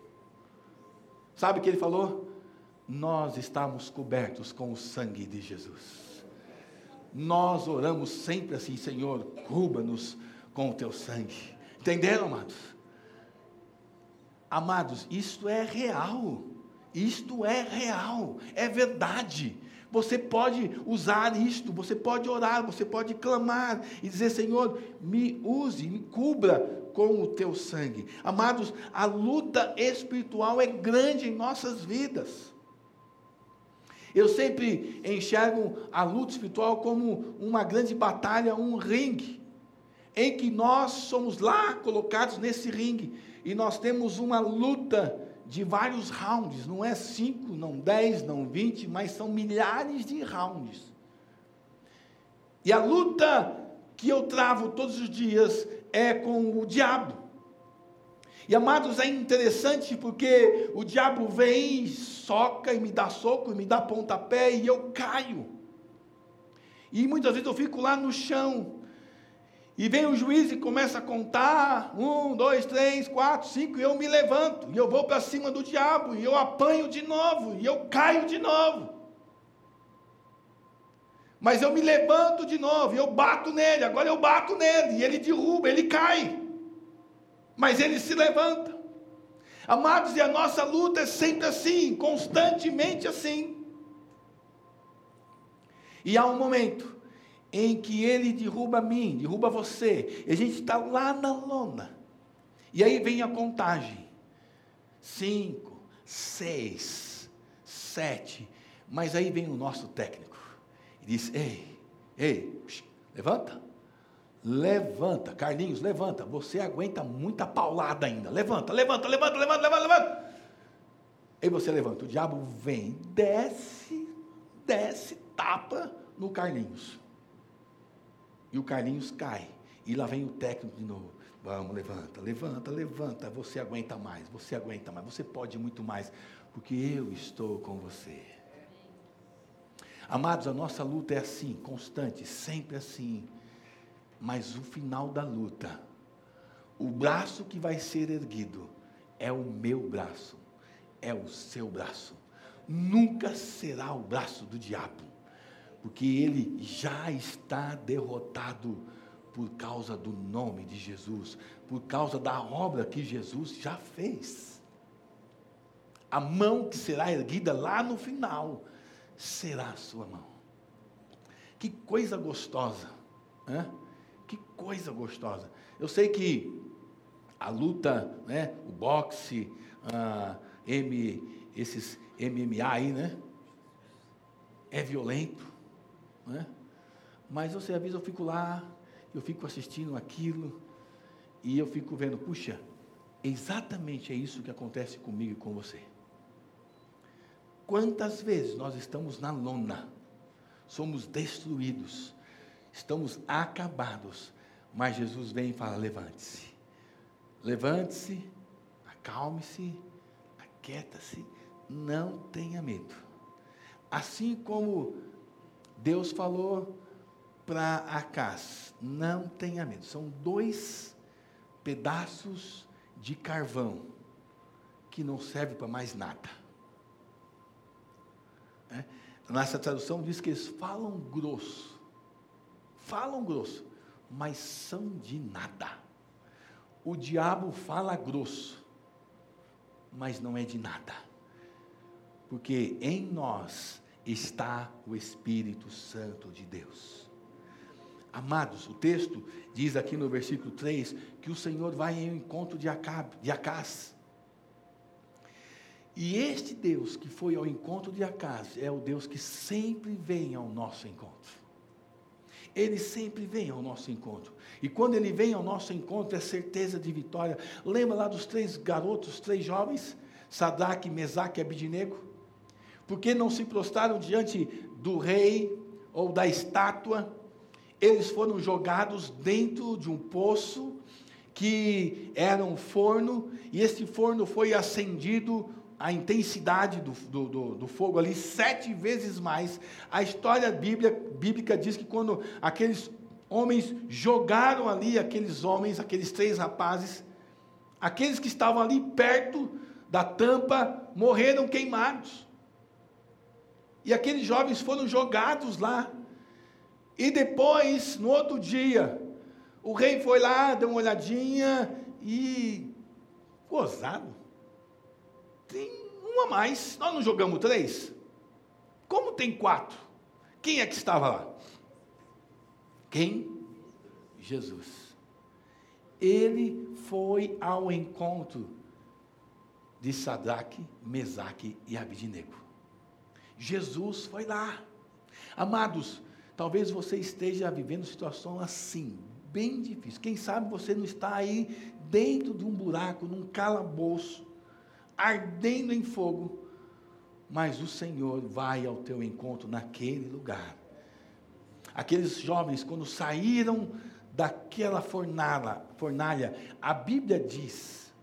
Sabe o que ele falou? Nós estamos cobertos com o sangue de Jesus. Nós oramos sempre assim, Senhor, cubra-nos com o teu sangue. Entenderam, amados? Amados, isto é real. Isto é real, é verdade. Você pode usar isto, você pode orar, você pode clamar e dizer: Senhor, me use, me cubra com o teu sangue. Amados, a luta espiritual é grande em nossas vidas. Eu sempre enxergo a luta espiritual como uma grande batalha, um ringue em que nós somos lá colocados nesse ringue e nós temos uma luta de vários rounds, não é cinco, não dez, não vinte, mas são milhares de rounds. E a luta que eu travo todos os dias é com o diabo. E amados, é interessante porque o diabo vem, soca e me dá soco, e me dá pontapé e eu caio. E muitas vezes eu fico lá no chão, e vem o juiz e começa a contar: um, dois, três, quatro, cinco, e eu me levanto, e eu vou para cima do diabo, e eu apanho de novo, e eu caio de novo. Mas eu me levanto de novo, e eu bato nele, agora eu bato nele, e ele derruba, ele cai. Mas ele se levanta. Amados, e a nossa luta é sempre assim, constantemente assim. E há um momento em que ele derruba mim, derruba você, e a gente está lá na lona. E aí vem a contagem: cinco, seis, sete. Mas aí vem o nosso técnico e diz: Ei, ei, levanta, levanta, Carlinhos, levanta. Você aguenta muita paulada ainda. Levanta, levanta, levanta, levanta, levanta, levanta. Aí você levanta. O diabo vem, desce, desce, tapa no Carlinhos. E o Carlinhos cai. E lá vem o técnico de novo. Vamos, levanta, levanta, levanta. Você aguenta mais, você aguenta mais, você pode muito mais, porque eu estou com você. Amados, a nossa luta é assim, constante, sempre assim. Mas o final da luta O braço que vai ser erguido é o meu braço, é o seu braço. Nunca será o braço do diabo, porque ele já está derrotado por causa do nome de Jesus, por causa da obra que Jesus já fez. A mão que será erguida lá no final será a sua mão. Que coisa gostosa, né? Que coisa gostosa. Eu sei que a luta, né, o boxe, a M, esses MMA aí, né? É violento, né? Mas você avisa, eu fico lá, eu fico assistindo aquilo, e eu fico vendo, puxa, exatamente é isso que acontece comigo e com você. Quantas vezes nós estamos na lona, somos destruídos, estamos acabados, mas Jesus vem e fala: levante-se, levante-se, acalme-se, aquieta-se, não tenha medo. Assim como Deus falou para Acás, não tenha medo. São dois pedaços de carvão que não serve para mais nada. É? Nossa tradução diz que eles falam grosso, falam grosso, mas são de nada. O diabo fala grosso, mas não é de nada, porque em nós está o Espírito Santo de Deus. Amados, o texto diz aqui no versículo 3 que o Senhor vai em encontro de, Acab, de Acás. E este Deus que foi ao encontro de Acás é o Deus que sempre vem ao nosso encontro. Ele sempre vem ao nosso encontro. E quando ele vem ao nosso encontro, é certeza de vitória. Lembra lá dos três garotos, três jovens, Sadraque, Mesaque e Abidinego? Porque não se prostraram diante do rei ou da estátua? Eles foram jogados dentro de um poço que era um forno, e esse forno foi acendido a intensidade do, do, do, do, fogo ali sete vezes mais. A história bíblica, bíblica diz que quando aqueles homens jogaram ali, aqueles homens, aqueles três rapazes, aqueles que estavam ali perto da tampa morreram queimados. E aqueles jovens foram jogados lá. E depois, no outro dia, o rei foi lá, deu uma olhadinha e gozado tem um a mais. Nós não jogamos três? Como tem quatro? Quem é que estava lá? Quem? Jesus. Ele foi ao encontro de Sadraque, Mesaque e Abidinego. Jesus foi lá. Amados, talvez você esteja vivendo situação assim, bem difícil. Quem sabe você não está aí dentro de um buraco, num calabouço, ardendo em fogo, mas o Senhor vai ao teu encontro naquele lugar. Aqueles jovens, quando saíram daquela fornalha, fornalha, a Bíblia diz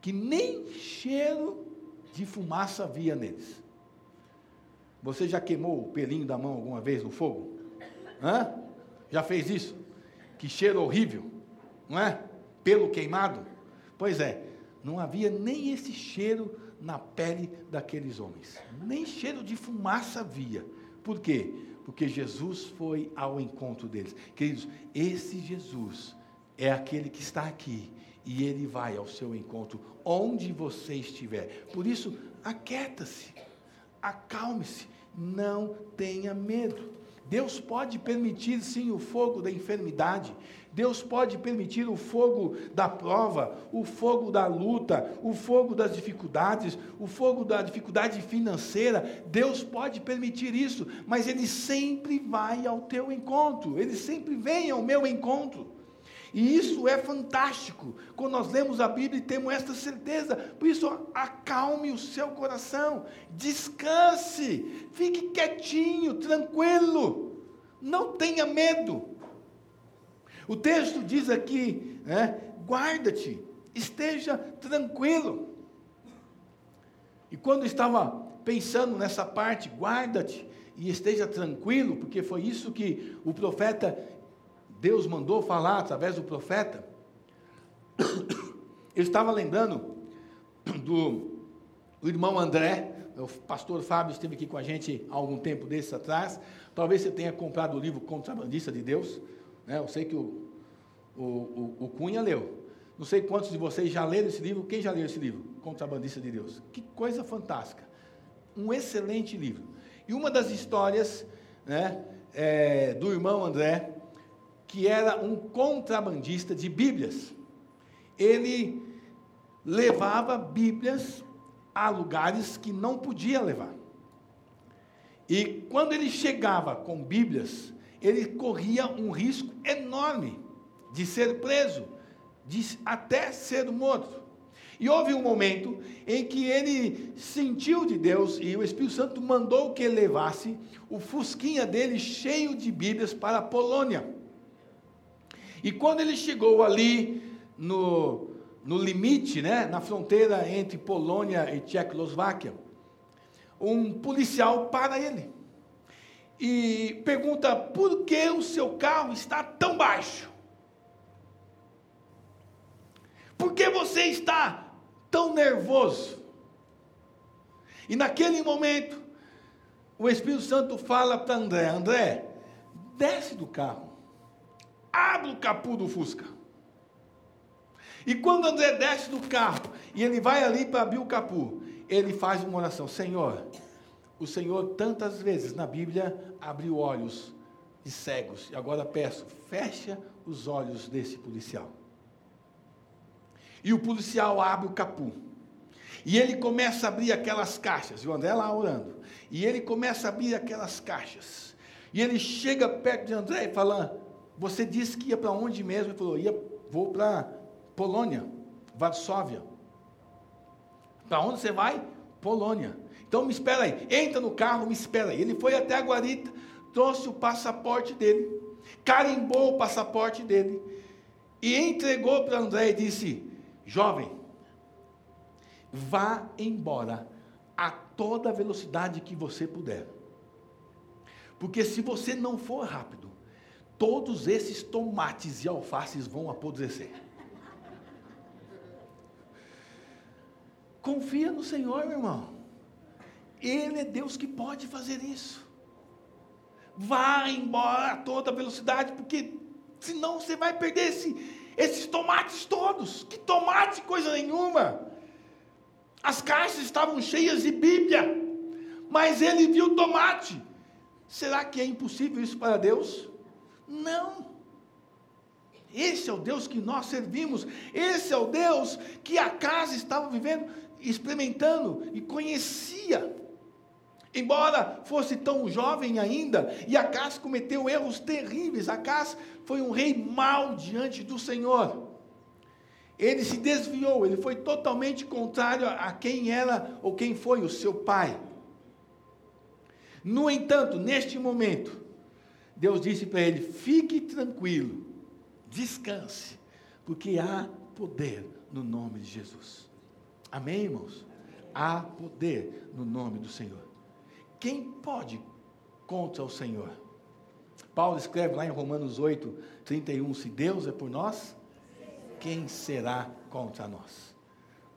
que nem cheiro de fumaça havia neles. Você já queimou o pelinho da mão alguma vez no fogo? Hã? Já fez isso? Que cheiro horrível, não é? Pelo queimado? Pois é, não havia nem esse cheiro na pele daqueles homens. Nem cheiro de fumaça havia. Por quê? Porque Jesus foi ao encontro deles. Queridos, esse Jesus é aquele que está aqui e ele vai ao seu encontro onde você estiver. Por isso, aquieta-se, acalme-se, não tenha medo. Deus pode permitir sim o fogo da enfermidade, Deus pode permitir o fogo da prova, o fogo da luta, o fogo das dificuldades, o fogo da dificuldade financeira. Deus pode permitir isso, mas Ele sempre vai ao teu encontro, Ele sempre vem ao meu encontro. E isso é fantástico. Quando nós lemos a Bíblia e temos esta certeza, por isso acalme o seu coração, descanse, fique quietinho, tranquilo, não tenha medo. O texto diz aqui, né, guarda-te, esteja tranquilo. E quando estava pensando nessa parte, guarda-te e esteja tranquilo, porque foi isso que o profeta, Deus mandou falar através do profeta. Eu estava lembrando do, irmão André, o pastor Fábio esteve aqui com a gente há algum tempo desses atrás. Talvez você tenha comprado o livro Contrabandista de Deus. Né? Eu sei que o, o, o, o Cunha leu. Não sei quantos de vocês já leram esse livro. Quem já leu esse livro? Contrabandista de Deus. Que coisa fantástica. Um excelente livro. E uma das histórias né, é, do irmão André, que era um contrabandista de Bíblias. Ele levava Bíblias a lugares que não podia levar. E quando ele chegava com Bíblias, ele corria um risco enorme de ser preso, de até ser morto. E houve um momento em que ele sentiu de Deus e o Espírito Santo mandou que ele levasse o fusquinha dele cheio de Bíblias para a Polônia. E quando ele chegou ali no, no limite, né, na fronteira entre Polônia e Tchecoslováquia, um policial para ele e pergunta: por que o seu carro está tão baixo? Por que você está tão nervoso? E naquele momento, o Espírito Santo fala para André: André, desce do carro, abre o capô do Fusca. E quando André desce do carro e ele vai ali para abrir o capô, ele faz uma oração: Senhor, o Senhor tantas vezes na Bíblia abriu olhos de cegos. E agora peço, fecha os olhos desse policial. E o policial abre o capô. E ele começa a abrir aquelas caixas. E o André lá orando. E ele começa a abrir aquelas caixas. E ele chega perto de André e fala: Você disse que ia para onde mesmo? Ele falou: ia, Vou para Polônia, Varsóvia. Para onde você vai? Polônia. Então me espera aí. Entra no carro, me espera aí. Ele foi até a guarita, trouxe o passaporte dele, carimbou o passaporte dele e entregou para André e disse: Jovem, vá embora a toda velocidade que você puder. Porque se você não for rápido, todos esses tomates e alfaces vão apodrecer. Confia no Senhor, meu irmão. Ele é Deus que pode fazer isso. Vá embora a toda velocidade, porque senão você vai perder esse, esses tomates todos. Que tomate, coisa nenhuma. As caixas estavam cheias de Bíblia, mas ele viu tomate. Será que é impossível isso para Deus? Não. Esse é o Deus que nós servimos. Esse é o Deus que a casa estava vivendo experimentando e conhecia. Embora fosse tão jovem ainda, e Acas cometeu erros terríveis. Acas foi um rei mau diante do Senhor. Ele se desviou, ele foi totalmente contrário a quem era ou quem foi o seu pai. No entanto, neste momento, Deus disse para ele: fique tranquilo, descanse, porque há poder no nome de Jesus. Amém, irmãos? Há poder no nome do Senhor. Quem pode contra o Senhor? Paulo escreve lá em Romanos 8, 31: Se Deus é por nós, quem será contra nós?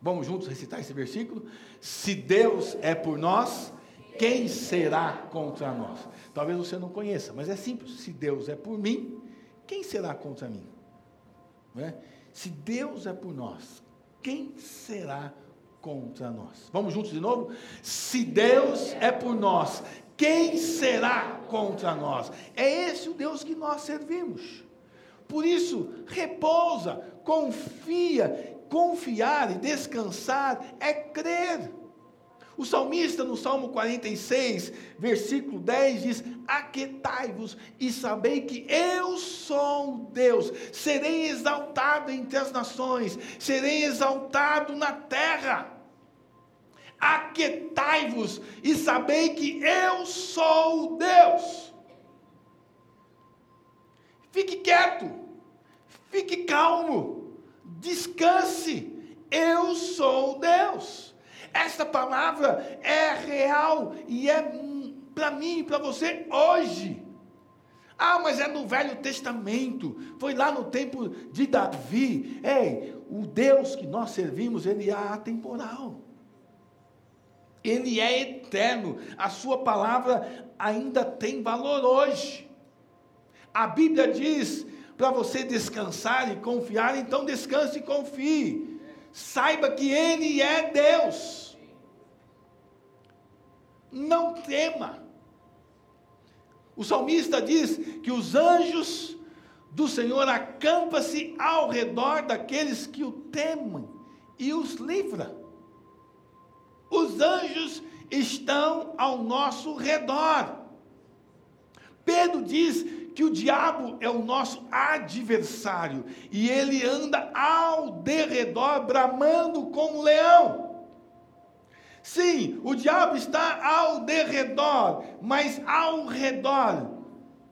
Vamos juntos recitar esse versículo? Se Deus é por nós, quem será contra nós? Talvez você não conheça, mas é simples. Se Deus é por mim, quem será contra mim? É? Se Deus é por nós, quem será contra nós. Vamos juntos de novo? Se Deus é por nós, quem será contra nós? É esse o Deus que nós servimos. Por isso, repousa, confia, confiar e descansar é crer. O salmista, no Salmo 46, versículo 10, diz: Aquetai-vos e sabei que eu sou Deus, serei exaltado entre as nações, serei exaltado na terra. Aquetai-vos e sabei que eu sou Deus. Fique quieto, fique calmo, descanse. Eu sou Deus. Esta palavra é real e é para mim e para você hoje. Ah, mas é no Velho Testamento, foi lá no tempo de Davi. Ei, o Deus que nós servimos, ele é atemporal. Ele é eterno. A sua palavra ainda tem valor hoje. A Bíblia diz para você descansar e confiar, então descanse e confie. Saiba que Ele é Deus. Não tema. O salmista diz que os anjos do Senhor acampam-se ao redor daqueles que o temem e os livra. Os anjos estão ao nosso redor. Pedro diz que o diabo é o nosso adversário e ele anda ao derredor bramando como um leão. Sim, o diabo está ao derredor, mas ao redor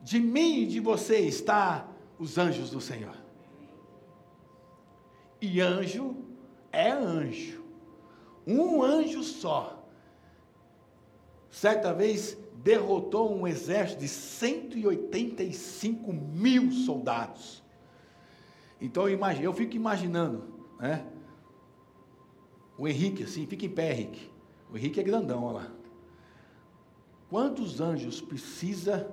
de mim e de você está os anjos do Senhor. E anjo é anjo. Um anjo só. Certa vez derrotou um exército de 185 mil soldados. Então eu, imagino, eu fico imaginando, né? O Henrique, assim, fica em pé, Henrique. O Henrique é grandão, olha lá. Quantos anjos precisa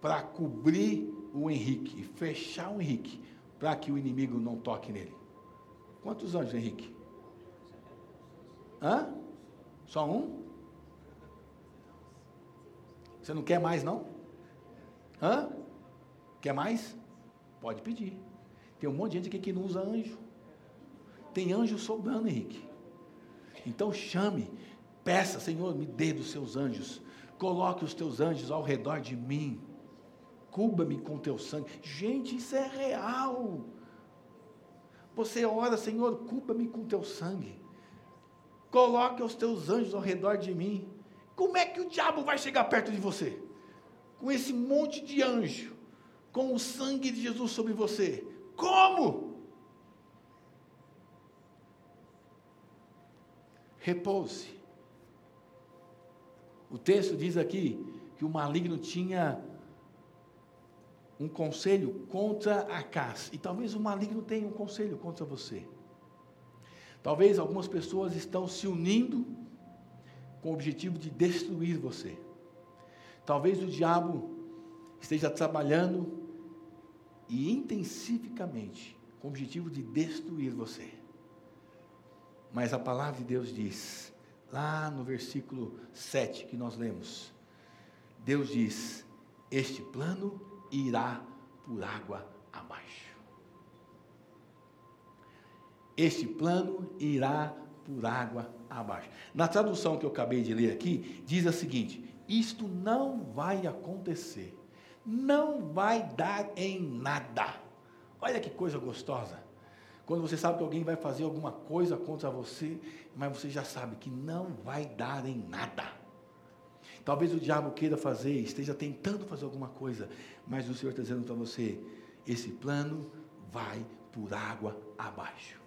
para cobrir o Henrique, fechar o Henrique, para que o inimigo não toque nele? Quantos anjos, Henrique? Hã? Só um? Você não quer mais, não? Hã? Quer mais? Pode pedir. Tem um monte de gente aqui que não usa anjo. Tem anjo sobrando, Henrique. Então chame, peça, Senhor, me dê dos seus anjos. Coloque os teus anjos ao redor de mim. Cubra-me com teu sangue. Gente, isso é real. Você ora, Senhor, cubra-me com teu sangue. Coloque os teus anjos ao redor de mim. Como é que o diabo vai chegar perto de você? Com esse monte de anjo, com o sangue de Jesus sobre você. Como? repouse. O texto diz aqui que o maligno tinha um conselho contra a casa. E talvez o maligno tenha um conselho contra você. Talvez algumas pessoas estão se unindo com o objetivo de destruir você. Talvez o diabo esteja trabalhando e intensificamente com o objetivo de destruir você. Mas a palavra de Deus diz, lá no versículo 7 que nós lemos, Deus diz: Este plano irá por água abaixo. Este plano irá por água abaixo. Na tradução que eu acabei de ler aqui, diz a seguinte: Isto não vai acontecer, não vai dar em nada. Olha que coisa gostosa. Quando você sabe que alguém vai fazer alguma coisa contra você, mas você já sabe que não vai dar em nada. Talvez o diabo queira fazer, esteja tentando fazer alguma coisa, mas o Senhor está dizendo para você: esse plano vai por água abaixo.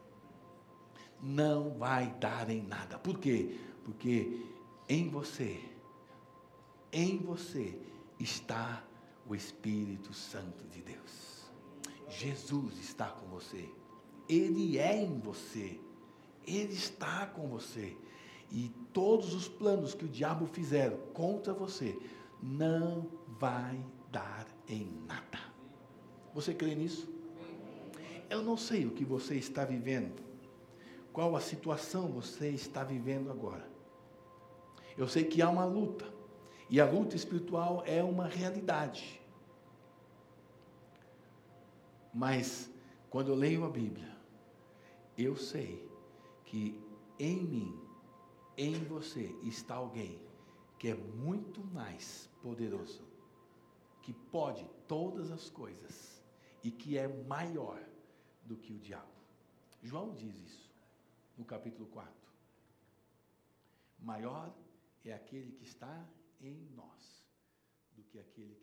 Não vai dar em nada. Por quê? Porque em você, em você está o Espírito Santo de Deus. Jesus está com você. Ele é em você. Ele está com você. E todos os planos que o diabo fizer contra você não vai dar em nada. Você crê nisso? Eu não sei o que você está vivendo. Qual a situação você está vivendo agora? Eu sei que há uma luta. E a luta espiritual é uma realidade. Mas quando eu leio a Bíblia, eu sei que em mim, em você, está alguém que é muito mais poderoso, que pode todas as coisas e que é maior do que o diabo. João diz isso no capítulo 4. Maior é aquele que está em nós do que aquele